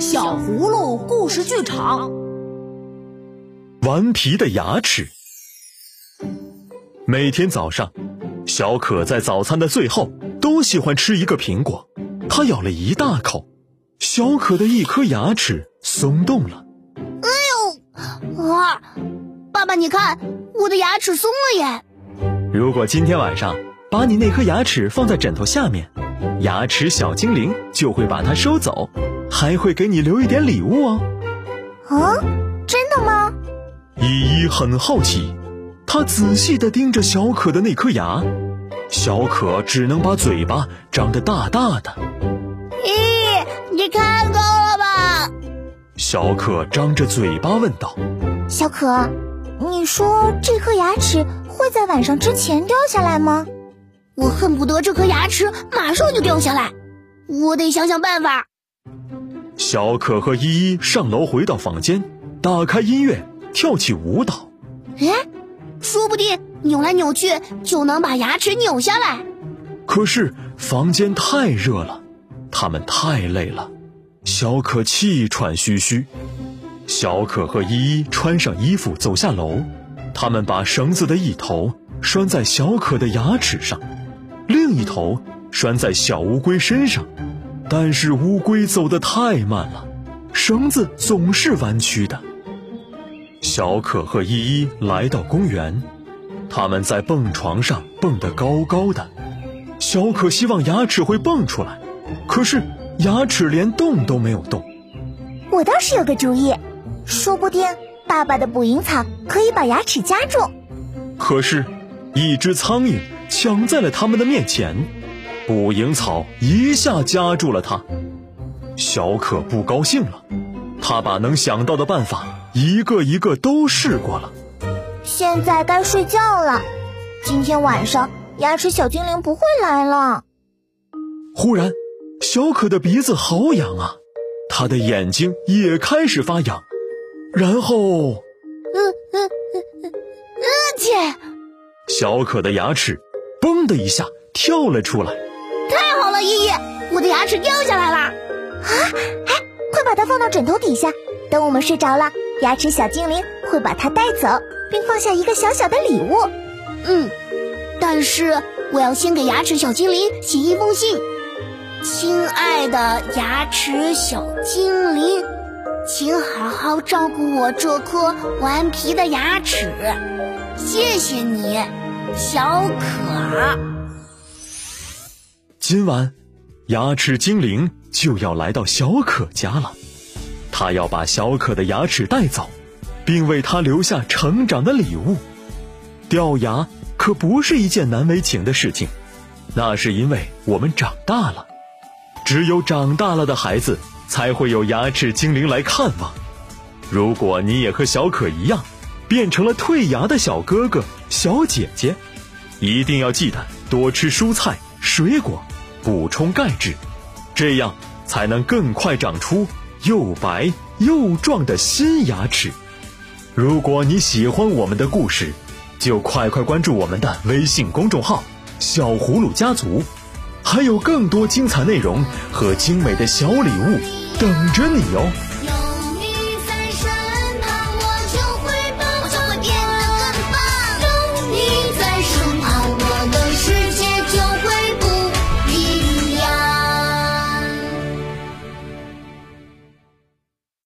小葫芦故事剧场，顽皮的牙齿。每天早上，小可在早餐的最后都喜欢吃一个苹果。他咬了一大口，小可的一颗牙齿松动了。哎呦！啊，爸爸，你看我的牙齿松了耶！如果今天晚上把你那颗牙齿放在枕头下面，牙齿小精灵就会把它收走。还会给你留一点礼物哦。啊，真的吗？依依很好奇，她仔细地盯着小可的那颗牙，小可只能把嘴巴张得大大的。咦，你看够了吧？小可张着嘴巴问道：“小可，你说这颗牙齿会在晚上之前掉下来吗？我恨不得这颗牙齿马上就掉下来，我得想想办法。”小可和依依上楼回到房间，打开音乐，跳起舞蹈。哎，说不定扭来扭去就能把牙齿扭下来。可是房间太热了，他们太累了。小可气喘吁吁。小可和依依穿上衣服走下楼，他们把绳子的一头拴在小可的牙齿上，另一头拴在小乌龟身上。但是乌龟走得太慢了，绳子总是弯曲的。小可和依依来到公园，他们在蹦床上蹦得高高的。小可希望牙齿会蹦出来，可是牙齿连动都没有动。我倒是有个主意，说不定爸爸的捕蝇草可以把牙齿夹住。可是，一只苍蝇抢在了他们的面前。捕蝇草一下夹住了他，小可不高兴了。他把能想到的办法一个一个都试过了。现在该睡觉了，今天晚上牙齿小精灵不会来了。忽然，小可的鼻子好痒啊，他的眼睛也开始发痒，然后，呃呃呃呃，切！小可的牙齿“嘣”的一下跳了出来。太好了，依依，我的牙齿掉下来了！啊，哎，快把它放到枕头底下，等我们睡着了，牙齿小精灵会把它带走，并放下一个小小的礼物。嗯，但是我要先给牙齿小精灵写一封信。亲爱的牙齿小精灵，请好好照顾我这颗顽皮的牙齿，谢谢你，小可。今晚，牙齿精灵就要来到小可家了。他要把小可的牙齿带走，并为他留下成长的礼物。掉牙可不是一件难为情的事情，那是因为我们长大了。只有长大了的孩子才会有牙齿精灵来看望。如果你也和小可一样，变成了退牙的小哥哥、小姐姐，一定要记得多吃蔬菜、水果。补充钙质，这样才能更快长出又白又壮的新牙齿。如果你喜欢我们的故事，就快快关注我们的微信公众号“小葫芦家族”，还有更多精彩内容和精美的小礼物等着你哦。